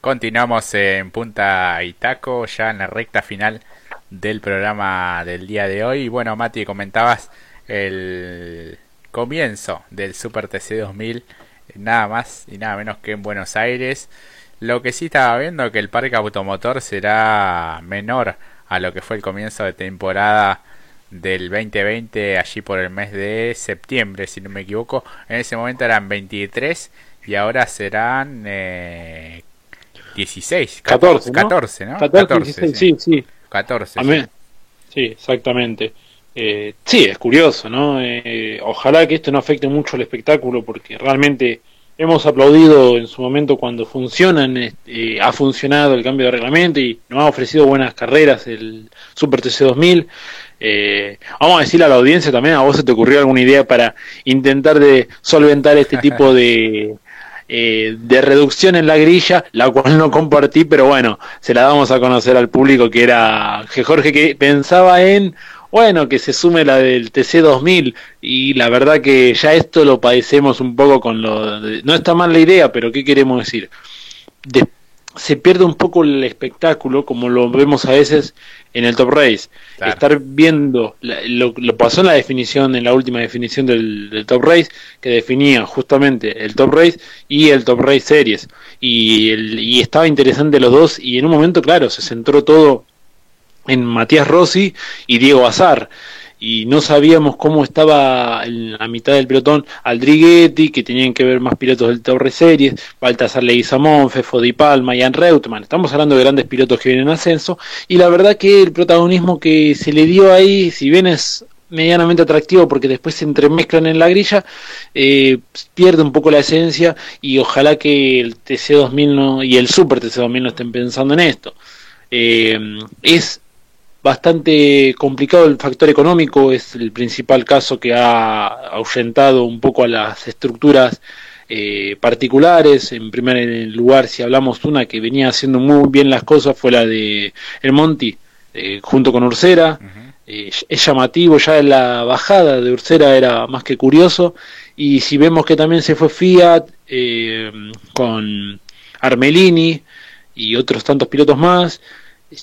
Continuamos en Punta Itaco, ya en la recta final del programa del día de hoy. Y bueno, Mati, comentabas el comienzo del Super TC 2000, nada más y nada menos que en Buenos Aires. Lo que sí estaba viendo que el parque automotor será menor a lo que fue el comienzo de temporada del 2020 allí por el mes de septiembre si no me equivoco en ese momento eran 23 y ahora serán eh, 16 14 14, ¿no? 14, sí, sí 14 sí. exactamente eh, sí es curioso no eh, ojalá que esto no afecte mucho el espectáculo porque realmente hemos aplaudido en su momento cuando funcionan, eh, ha funcionado el cambio de reglamento y nos ha ofrecido buenas carreras el Super TC 2000. Eh, vamos a decirle a la audiencia también, ¿a vos se te ocurrió alguna idea para intentar de solventar este tipo de, eh, de reducción en la grilla, la cual no compartí, pero bueno, se la damos a conocer al público que era que Jorge que pensaba en bueno, que se sume la del TC2000 y la verdad que ya esto lo padecemos un poco con lo... no está mal la idea, pero ¿qué queremos decir? Se pierde un poco el espectáculo como lo vemos a veces en el Top Race. Estar viendo, lo, lo, pasó en la definición, en la última definición del, Top Race, que definía justamente el Top Race y el Top Race Series. Y, y estaba interesante los dos y en un momento, claro, se centró todo en Matías Rossi y Diego Azar. Y no sabíamos cómo estaba en la mitad del pelotón Aldriguetti, que tenían que ver más pilotos del Torre Series, Baltasar Leguizamón, Fefo Di Palma, Ian Reutemann. Estamos hablando de grandes pilotos que vienen en ascenso. Y la verdad que el protagonismo que se le dio ahí, si bien es medianamente atractivo porque después se entremezclan en la grilla, eh, pierde un poco la esencia y ojalá que el TC2000 no, y el Super TC2000 no estén pensando en esto. Eh, es bastante complicado el factor económico, es el principal caso que ha ahuyentado un poco a las estructuras eh, particulares. En primer lugar, si hablamos de una que venía haciendo muy bien las cosas, fue la de El Monti, eh, junto con Ursera. Eh, es llamativo, ya en la bajada de Ursera era más que curioso. Y si vemos que también se fue Fiat con Armelini y otros tantos pilotos más,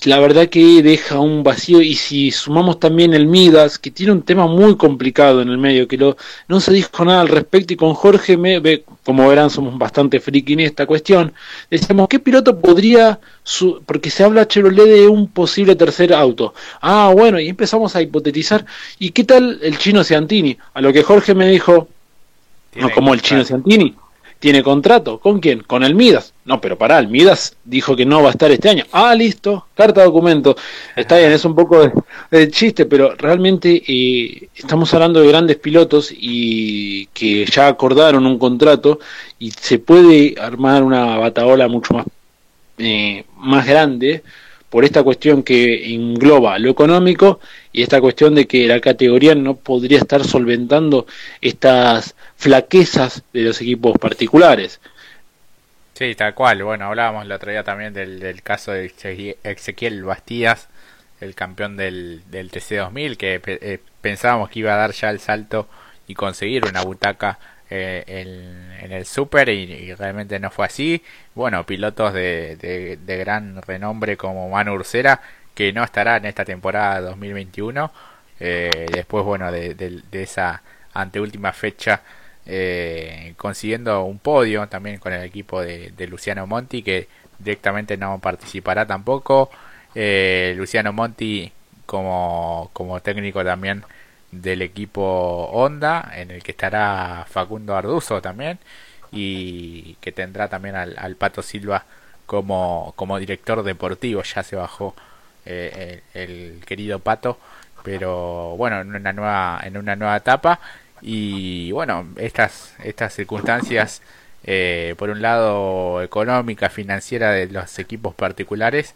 la verdad que deja un vacío y si sumamos también el Midas que tiene un tema muy complicado en el medio que lo, no se dijo nada al respecto y con Jorge me, como verán somos bastante friki en esta cuestión decíamos qué piloto podría su, porque se habla Chevrolet de un posible tercer auto ah bueno y empezamos a hipotetizar y qué tal el chino Ciantini a lo que Jorge me dijo no como el chino Ciantini tiene contrato. ¿Con quién? Con el Midas. No, pero pará, el Midas dijo que no va a estar este año. Ah, listo, carta documento. Está bien, es un poco de, chiste, pero realmente eh, estamos hablando de grandes pilotos y que ya acordaron un contrato y se puede armar una bataola mucho más, eh, más grande por esta cuestión que engloba lo económico y esta cuestión de que la categoría no podría estar solventando estas flaquezas de los equipos particulares. Sí, tal cual. Bueno, hablábamos el otro día también del, caso de Ezequiel Bastías, el campeón del, del TC2000, que eh, pensábamos que iba a dar ya el salto y conseguir una butaca eh, en, el Super y, realmente no fue así. Bueno, pilotos de, de, gran renombre como Manu Ursera, que no estará en esta temporada 2021. Eh, después, bueno, de, de esa anteúltima fecha eh, consiguiendo un podio también con el equipo de, Luciano Monti que directamente no participará tampoco. Eh, Luciano Monti como, como técnico también del equipo Honda en el que estará Facundo Arduzo también y que tendrá también al, Pato Silva como, como director deportivo. Ya se bajó eh, el, el, querido Pato pero bueno en una nueva en una nueva etapa y bueno, estas, estas circunstancias, eh, por un lado económica, financiera de los equipos particulares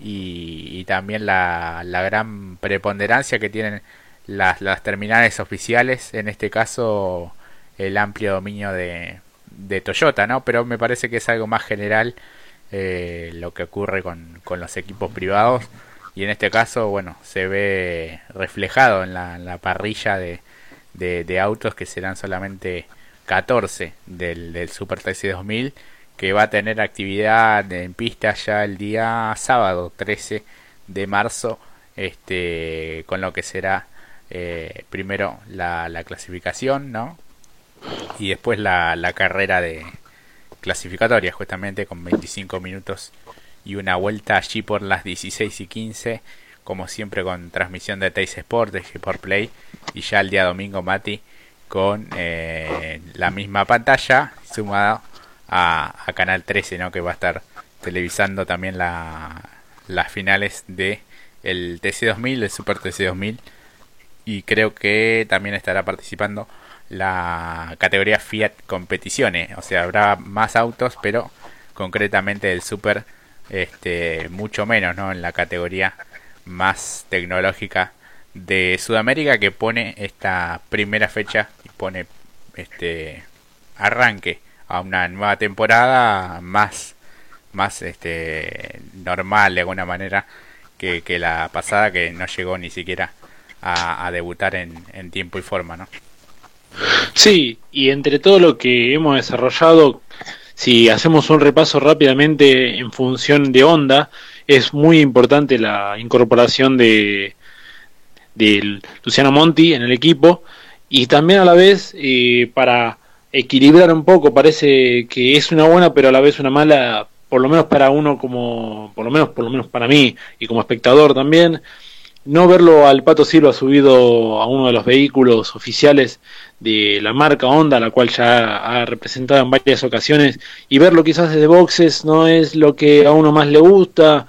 y, también la, la, gran preponderancia que tienen las, las terminales oficiales, en este caso el amplio dominio de, de Toyota, ¿no? Pero me parece que es algo más general eh, lo que ocurre con, con, los equipos privados y en este caso, bueno, se ve reflejado en la, en la parrilla de, de, autos que serán solamente 14 del, del Super TC 2000 que va a tener actividad en pista ya el día sábado 13 de marzo, este, con lo que será eh, primero la, la, clasificación, ¿no? Y después la, la carrera de clasificatoria, justamente con 25 minutos y una vuelta allí por las 16 y 15, como siempre con transmisión de Teis Sport, de Sport Play, y ya el día domingo, Mati, con eh, la misma pantalla sumada a, Canal 13, ¿no? que va a estar televisando también la, las finales de el TC2000, el Super TC2000, y creo que también estará participando la categoría Fiat Competiciones, o sea, habrá más autos, pero concretamente el Super este mucho menos, ¿no? En la categoría más tecnológica de Sudamérica que pone esta primera fecha y pone este arranque a una nueva temporada más más este normal de alguna manera que, que la pasada que no llegó ni siquiera a, debutar en, en, tiempo y forma, ¿no? Sí, y entre todo lo que hemos desarrollado, si hacemos un repaso rápidamente en función de onda, es muy importante la incorporación de, Luciano Monti en el equipo y también a la vez eh, para equilibrar un poco parece que es una buena pero a la vez una mala por lo menos para uno como por lo menos por lo menos para mí y como espectador también no verlo al Pato Silva subido a uno de los vehículos oficiales de la marca Honda, la cual ya ha representado en varias ocasiones, y verlo quizás desde boxes no es lo que a uno más le gusta.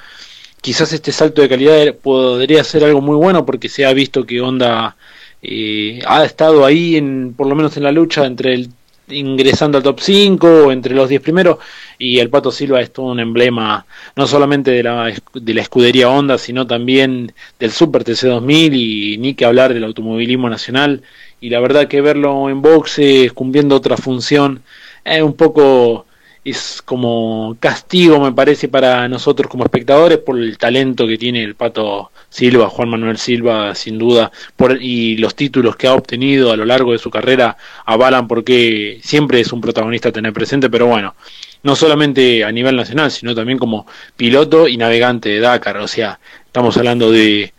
Quizás este salto de calidad podría ser algo muy bueno porque se ha visto que Honda eh, ha estado ahí, en, por lo menos en la lucha entre el ingresando al top 5 o entre los 10 primeros y el Pato Silva es todo un emblema no solamente de la, de la escudería Honda sino también del Super TC2000 y ni que hablar del automovilismo nacional. Y la verdad que verlo en boxe cumpliendo otra función es un poco es como castigo me parece para nosotros como espectadores por el talento que tiene el Pato Silva, Juan Manuel Silva, sin duda, por, y los títulos que ha obtenido a lo largo de su carrera avalan porque siempre es un protagonista a tener presente, pero bueno, no solamente a nivel nacional, sino también como piloto y navegante de Dakar, o sea, estamos hablando de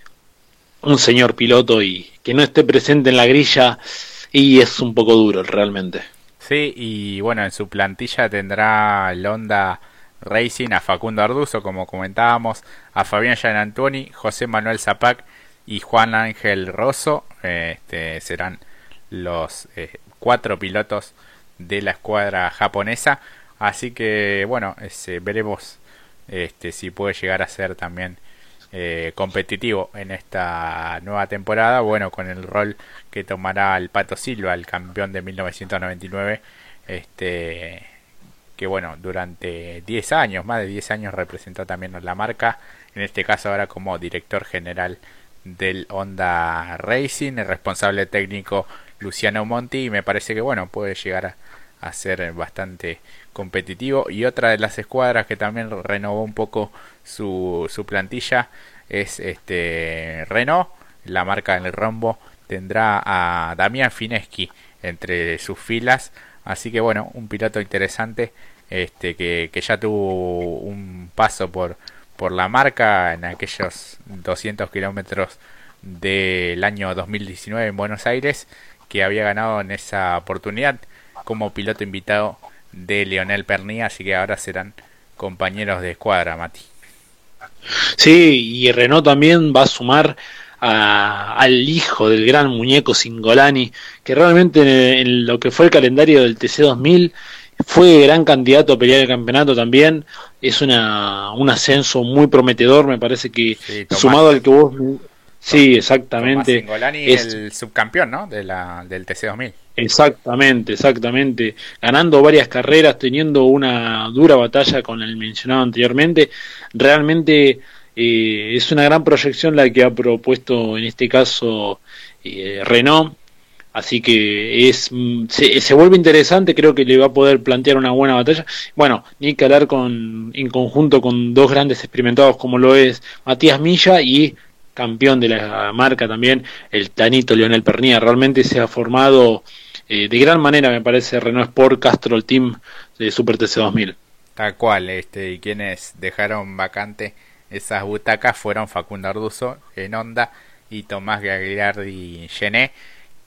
un señor piloto y que no esté presente en la grilla y es un poco duro realmente. Sí, y bueno, en su plantilla tendrá el Honda Racing a Facundo Arduzo, como comentábamos, a Fabián Antoni, José Manuel Zapac y Juan Ángel Rosso. Este, serán los eh, cuatro pilotos de la escuadra japonesa. Así que bueno, este, veremos este, si puede llegar a ser también eh, competitivo en esta nueva temporada. Bueno, con el rol que tomará el Pato Silva, el campeón de 1999. Este, que bueno, durante 10 años, más de 10 años representó también la marca. En este caso ahora como director general del Honda Racing, el responsable técnico Luciano Monti. Y me parece que bueno, puede llegar a, a ser bastante competitivo. Y otra de las escuadras que también renovó un poco su, su plantilla es este Renault, la marca del rombo tendrá a Damián Fineschi entre sus filas, así que bueno, un piloto interesante este que, que ya tuvo un paso por por la marca en aquellos 200 kilómetros del año 2019 en Buenos Aires, que había ganado en esa oportunidad como piloto invitado de Leonel Pernía, así que ahora serán compañeros de escuadra, Mati. Sí, y Renault también va a sumar a, al hijo del gran muñeco Singolani, que realmente en, lo que fue el calendario del TC2000 fue gran candidato a pelear el campeonato también. Es una, un ascenso muy prometedor, me parece que sumado al que vos Sí, exactamente. Singolani es el subcampeón, ¿no? De la, del TC2000. Exactamente, exactamente. Ganando varias carreras, teniendo una dura batalla con el mencionado anteriormente. Realmente eh, es una gran proyección la que ha propuesto en este caso eh, Renault. Así que es se, se, vuelve interesante, creo que le va a poder plantear una buena batalla. Bueno, ni que hablar con, en conjunto con dos grandes experimentados como lo es Matías Milla y campeón de la marca también, el Tanito Leonel Pernía. Realmente se ha formado eh, de gran manera, me parece, Renault Sport Castrol Team de Super TC 2000. Tal cual, este, y quienes dejaron vacante esas butacas fueron Facundo Arduzo en Honda y Tomás Gagliardi Gené,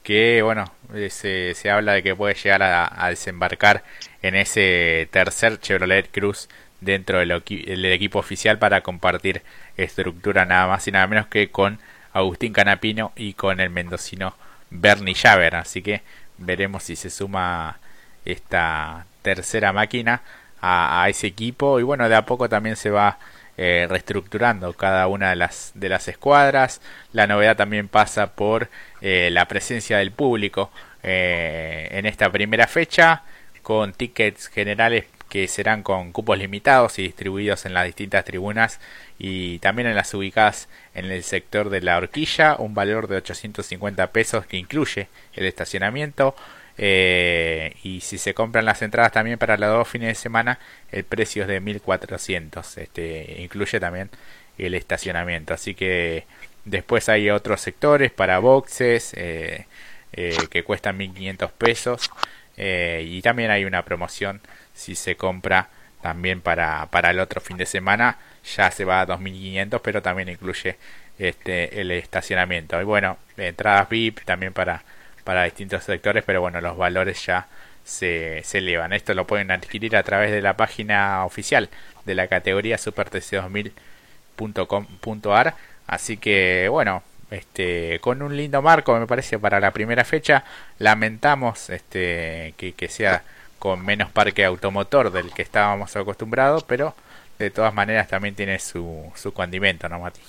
que bueno, eh, se, se habla de que puede llegar a, desembarcar en ese tercer Chevrolet Cruz dentro del, equipo oficial para compartir estructura nada más y nada menos que con Agustín Canapino y con el mendocino Bernie Javer. Así que veremos si se suma esta tercera máquina a, ese equipo y bueno de a poco también se va eh, reestructurando cada una de las de las escuadras la novedad también pasa por eh, la presencia del público eh, en esta primera fecha con tickets generales que serán con cupos limitados y distribuidos en las distintas tribunas y también en las ubicadas en el sector de la horquilla un valor de 850 pesos que incluye el estacionamiento eh, y si se compran las entradas también para los dos fines de semana, el precio es de 1400. Este, incluye también el estacionamiento. Así que después hay otros sectores para boxes eh, eh, que cuestan 1500 pesos. y también hay una promoción si se compra también para, para el otro fin de semana. Ya se va a 2500, pero también incluye este, el estacionamiento. Y bueno, entradas VIP también para para distintos sectores, pero bueno, los valores ya se, se elevan. Esto lo pueden adquirir a través de la página oficial de la categoría supertc2000.com.ar. Así que bueno, este, con un lindo marco me parece para la primera fecha. Lamentamos este, que, que sea con menos parque automotor del que estábamos acostumbrados, pero de todas maneras también tiene su, su condimento, ¿no, Mati?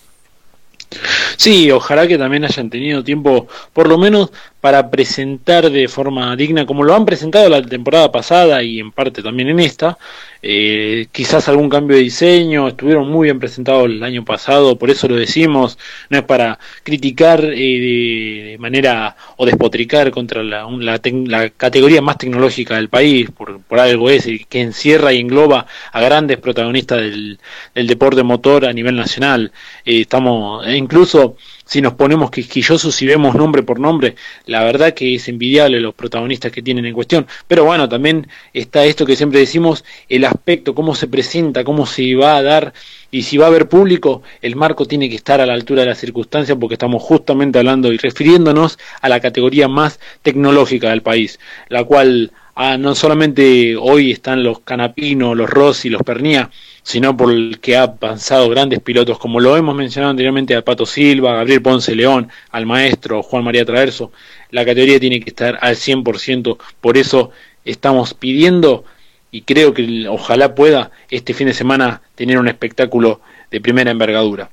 Sí, ojalá que también hayan tenido tiempo, por lo menos, para presentar de forma digna, como lo han presentado la temporada pasada y en parte también en esta, eh, quizás algún cambio de diseño, estuvieron muy bien presentados el año pasado, por eso lo decimos, no es para criticar eh, de manera o despotricar contra la, la, categoría más tecnológica del país, por, algo es, que encierra y engloba a grandes protagonistas del, del deporte motor a nivel nacional. Eh, estamos, e incluso si nos ponemos quisquillosos y vemos nombre por nombre, la verdad que es envidiable los protagonistas que tienen en cuestión. Pero bueno, también está esto que siempre decimos, el aspecto, cómo se presenta, cómo se va a dar y si va a haber público, el marco tiene que estar a la altura de las circunstancias porque estamos justamente hablando y refiriéndonos a la categoría más tecnológica del país, la cual ah, no solamente hoy están los Canapino, los Rossi, los Pernía, sino por el que ha avanzado grandes pilotos, como lo hemos mencionado anteriormente a Pato Silva, Gabriel Ponce León, al maestro Juan María Traverso, la categoría tiene que estar al 100%, por eso estamos pidiendo y creo que ojalá pueda este fin de semana tener un espectáculo de primera envergadura.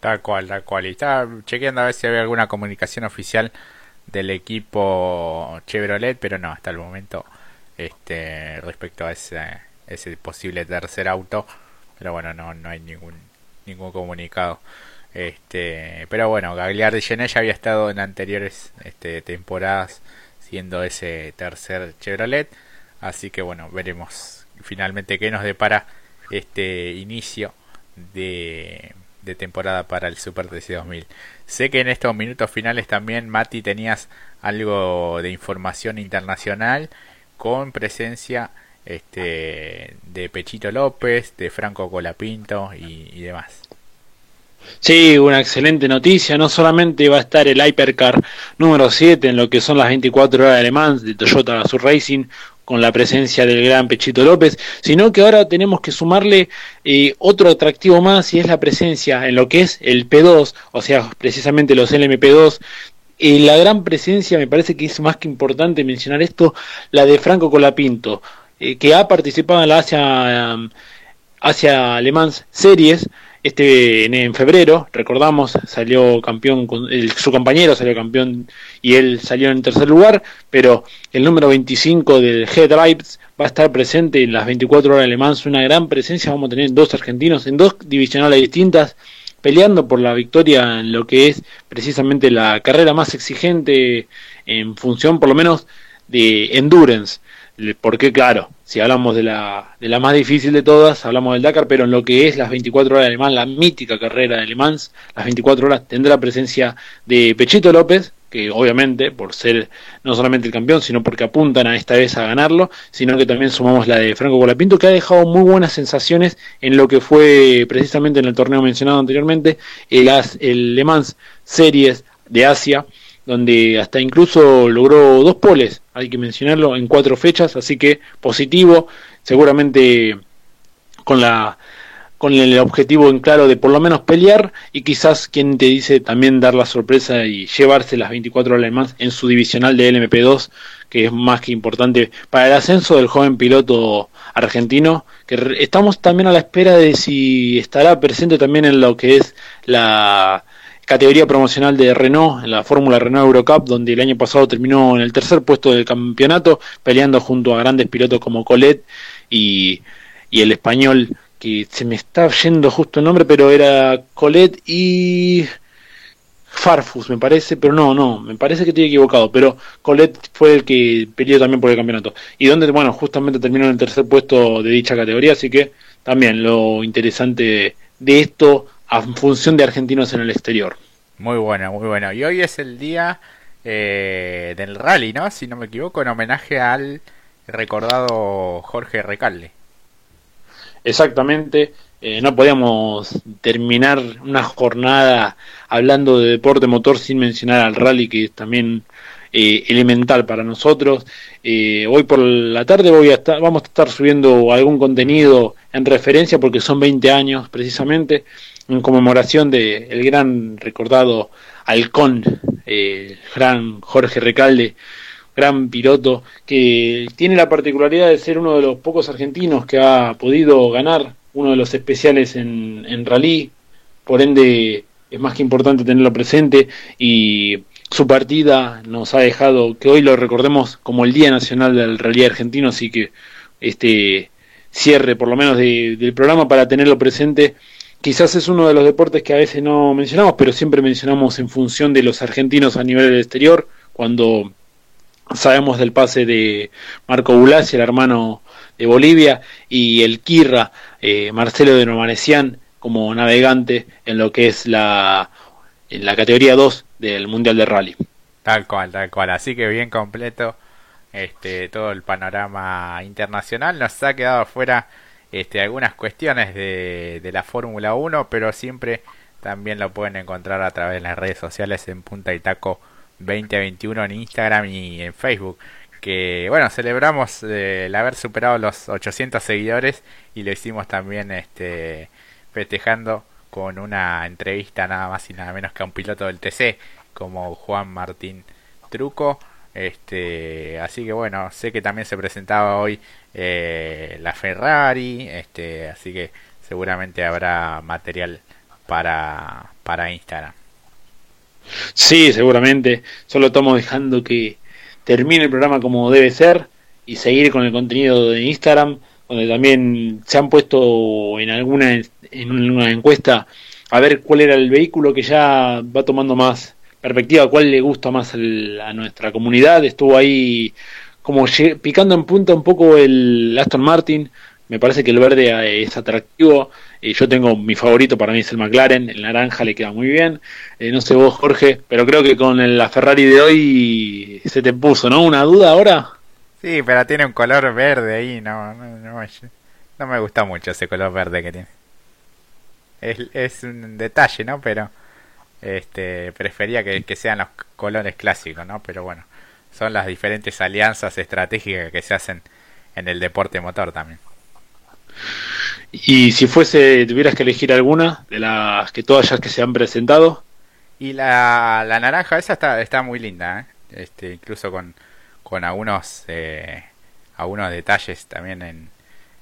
Tal cual, tal cual. Y estaba chequeando a ver si había alguna comunicación oficial del equipo Chevrolet, pero no, hasta el momento, este, respecto a ese, ese posible tercer auto, pero bueno, no, no hay ningún, ningún comunicado. Este, pero bueno, Gagliardi Gené ya había estado en anteriores este, temporadas siendo ese tercer Chevrolet. Así que bueno, veremos finalmente qué nos depara este inicio de, de temporada para el Super TC 2000. Sé que en estos minutos finales también, Mati, tenías algo de información internacional con presencia este, de Pechito López, de Franco Colapinto y, demás. Sí, una excelente noticia. No solamente va a estar el Hypercar número 7 en lo que son las 24 horas de de Toyota Gazoo Racing con la presencia del gran Pechito López, sino que ahora tenemos que sumarle eh, otro atractivo más y es la presencia en lo que es el P2, o sea, precisamente los LMP2 y la gran presencia, me parece que es más que importante mencionar esto, la de Franco Colapinto, eh, que ha participado en la Asia, um, Asia Le Mans Series este en, febrero, recordamos, salió campeón, con, su compañero salió campeón y él salió en tercer lugar, pero el número 25 del G-Drives va a estar presente en las 24 horas de Le Mans, una gran presencia, vamos a tener dos argentinos en dos divisionales distintas, peleando por la victoria en lo que es precisamente la carrera más exigente en función por lo menos de endurance. Porque claro, si hablamos de la, de la más difícil de todas, hablamos del Dakar, pero en lo que es las 24 horas de alemán, la mítica carrera de Le Mans, las 24 horas tendrá presencia de Pechito López, que obviamente por ser no solamente el campeón, sino porque apuntan a esta vez a ganarlo, sino que también sumamos la de Franco Colapinto, que ha dejado muy buenas sensaciones en lo que fue precisamente en el torneo mencionado anteriormente, el, el Le Mans Series de Asia, donde hasta incluso logró dos poles, hay que mencionarlo, en cuatro fechas, así que positivo, seguramente con la con el objetivo en claro de por lo menos pelear y quizás quien te dice también dar la sorpresa y llevarse las 24 horas en su divisional de LMP2 que es más que importante para el ascenso del joven piloto argentino que estamos también a la espera de si estará presente también en lo que es la categoría promocional de Renault, en la Fórmula Renault Eurocup, donde el año pasado terminó en el tercer puesto del campeonato, peleando junto a grandes pilotos como Colette y, el español que se me está yendo justo el nombre, pero era Colette y Farfus, me parece, pero no, no, me parece que estoy equivocado, pero Colette fue el que peleó también por el campeonato. Y donde, bueno, justamente terminó en el tercer puesto de dicha categoría, así que también lo interesante de esto a función de argentinos en el exterior. Muy bueno, muy bueno. Y hoy es el día eh, del rally, ¿no? Si no me equivoco, en homenaje al recordado Jorge Recalde. Exactamente, eh, no podíamos terminar una jornada hablando de deporte motor sin mencionar al rally, que es también eh, elemental para nosotros. Eh, hoy por la tarde voy a estar, vamos a estar subiendo algún contenido en referencia, porque son 20 años precisamente, en conmemoración del el gran recordado halcón, el gran Jorge Recalde gran piloto que tiene la particularidad de ser uno de los pocos argentinos que ha podido ganar uno de los especiales en, en rally, por ende es más que importante tenerlo presente y su partida nos ha dejado que hoy lo recordemos como el Día Nacional del Rally Argentino, así que este cierre por lo menos del programa para tenerlo presente. Quizás es uno de los deportes que a veces no mencionamos, pero siempre mencionamos en función de los argentinos a nivel del exterior, cuando Sabemos del pase de Marco Bulasi, el hermano de Bolivia, y el Kirra, eh, Marcelo de Nomanesian, como navegante en lo que es la, en la categoría 2 del Mundial de Rally. Tal cual, tal cual. Así que bien completo este, todo el panorama internacional. Nos ha quedado fuera este, algunas cuestiones de, la Fórmula 1, pero siempre también lo pueden encontrar a través de las redes sociales en Punta y Taco 2021 en Instagram y en Facebook. Que bueno, celebramos eh, el haber superado los 800 seguidores y lo hicimos también este, festejando con una entrevista nada más y nada menos que a un piloto del TC como Juan Martín Truco. Este, así que bueno, sé que también se presentaba hoy eh, la Ferrari, este, así que seguramente habrá material para, para Instagram. Sí, seguramente. Solo estamos dejando que termine el programa como debe ser y seguir con el contenido de Instagram, donde también se han puesto en alguna en una encuesta a ver cuál era el vehículo que ya va tomando más perspectiva, cuál le gusta más a nuestra comunidad. Estuvo ahí como picando en punta un poco el Aston Martin. Me parece que el verde es atractivo. Y yo tengo mi favorito, para mí es el McLaren, el naranja le queda muy bien. Eh, no sé vos, Jorge, pero creo que con la Ferrari de hoy se te puso, ¿no? ¿Una duda ahora? Sí, pero tiene un color verde ahí, no, no, me gusta mucho ese color verde que tiene. Es un detalle, ¿no? Pero este prefería que, que sean los colores clásicos, ¿no? Pero bueno, son las diferentes alianzas estratégicas que se hacen en el deporte motor también. Y si fuese, tuvieras que elegir alguna de las que todas ya que se han presentado. Y la, la naranja esa está, está muy linda, ¿eh? este, incluso con, con algunos, eh, algunos detalles también en,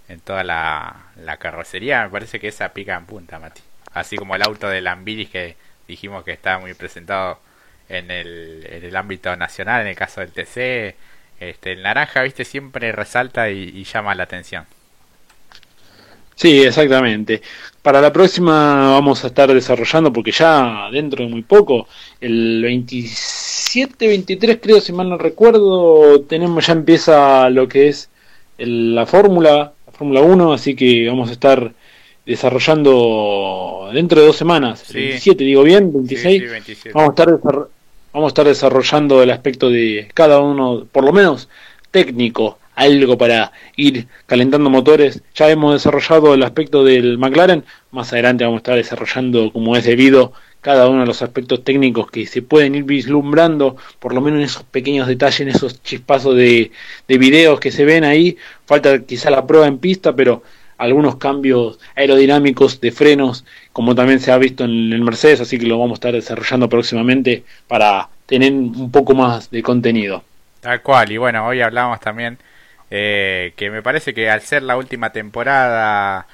en toda la, la carrocería. Me parece que esa pica en punta, Mati. Así como el auto de Lambiris que dijimos que está muy presentado en el, en el ámbito nacional, en el caso del TC. Este, el naranja, viste, siempre resalta y llama la atención. Sí, exactamente. Para la próxima vamos a estar desarrollando, porque ya dentro de muy poco, el 27, 23 creo, si mal no recuerdo, tenemos ya empieza lo que es la fórmula, la Fórmula 1, así que vamos a estar desarrollando dentro de dos semanas, 27, digo bien, 26, vamos a estar vamos a estar desarrollando el aspecto de cada uno, por lo menos técnico, algo para ir calentando motores. Ya hemos desarrollado el aspecto del McLaren, más adelante vamos a estar desarrollando como es debido cada uno de los aspectos técnicos que se pueden ir vislumbrando, por lo menos en esos pequeños detalles, en esos chispazos de, de videos que se ven ahí. Falta quizá la prueba en pista, pero algunos cambios aerodinámicos de frenos, como también se ha visto en el Mercedes, así que lo vamos a estar desarrollando próximamente para tener un poco más de contenido. Tal cual, y bueno, hoy hablamos también eh, que me parece que al ser la última temporada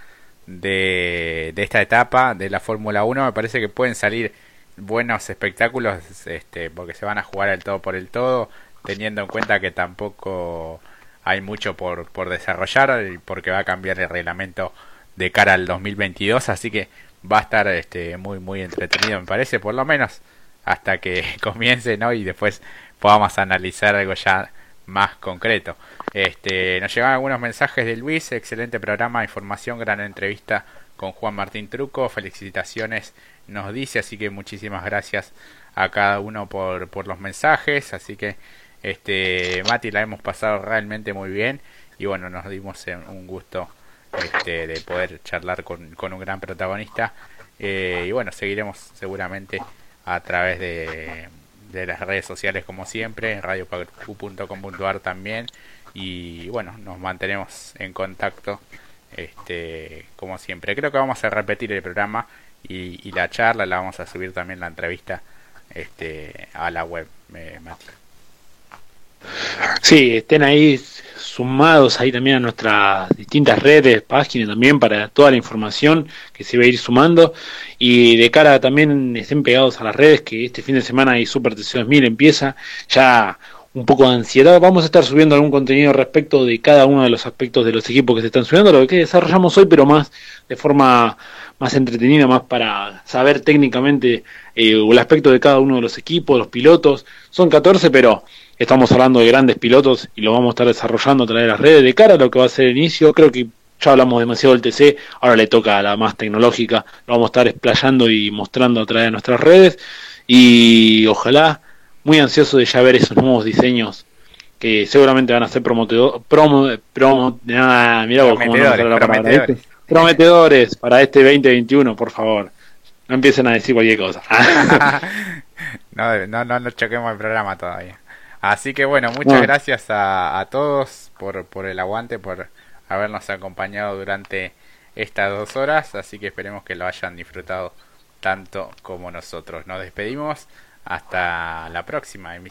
de, esta etapa de la Fórmula 1, me parece que pueden salir buenos espectáculos, este, porque se van a jugar el todo por el todo, teniendo en cuenta que tampoco hay mucho por, por desarrollar, porque va a cambiar el reglamento de cara al 2022, así que va a estar este, muy, muy entretenido, me parece, por lo menos hasta que comience, ¿no? Y después podamos analizar algo ya más concreto. Este, nos llegan algunos mensajes de Luis, excelente programa, información, gran entrevista con Juan Martín Truco, felicitaciones nos dice, así que muchísimas gracias a cada uno por, por los mensajes, así que este Mati la hemos pasado realmente muy bien y bueno, nos dimos un gusto este, de poder charlar con, con un gran protagonista eh, y bueno, seguiremos seguramente a través de, de las redes sociales como siempre, radiopacu.com.ar también y bueno, nos mantenemos en contacto este como siempre. Creo que vamos a repetir el programa y, la charla la vamos a subir también la entrevista este a la web, eh, Mati. Sí, estén ahí sumados ahí también a nuestras distintas redes, páginas también para toda la información que se va a ir sumando y de cara también estén pegados a las redes que este fin de semana hay Super mil empieza ya un poco de ansiedad. Vamos a estar subiendo algún contenido respecto de cada uno de los aspectos de los equipos que se están subiendo, lo que desarrollamos hoy, pero más de forma más entretenida, más para saber técnicamente eh, el aspecto de cada uno de los equipos, los pilotos. Son 14, pero estamos hablando de grandes pilotos y lo vamos a estar desarrollando a través de las redes de cara a lo que va a ser el inicio. Creo que ya hablamos demasiado del TC, ahora le toca a la más tecnológica, lo vamos a estar explayando y mostrando a través de nuestras redes y ojalá muy ansioso de ya ver esos nuevos diseños que seguramente van a ser promo, vos cómo no la palabra, prometedores para este 2021, por favor. No empiecen a decir cualquier cosa. no, no, no, no choquemos el programa todavía. Así que bueno, muchas gracias a, a, todos por, por el aguante, por habernos acompañado durante estas dos horas. Así que esperemos que lo hayan disfrutado tanto como nosotros. Nos despedimos. Hasta la próxima emisión.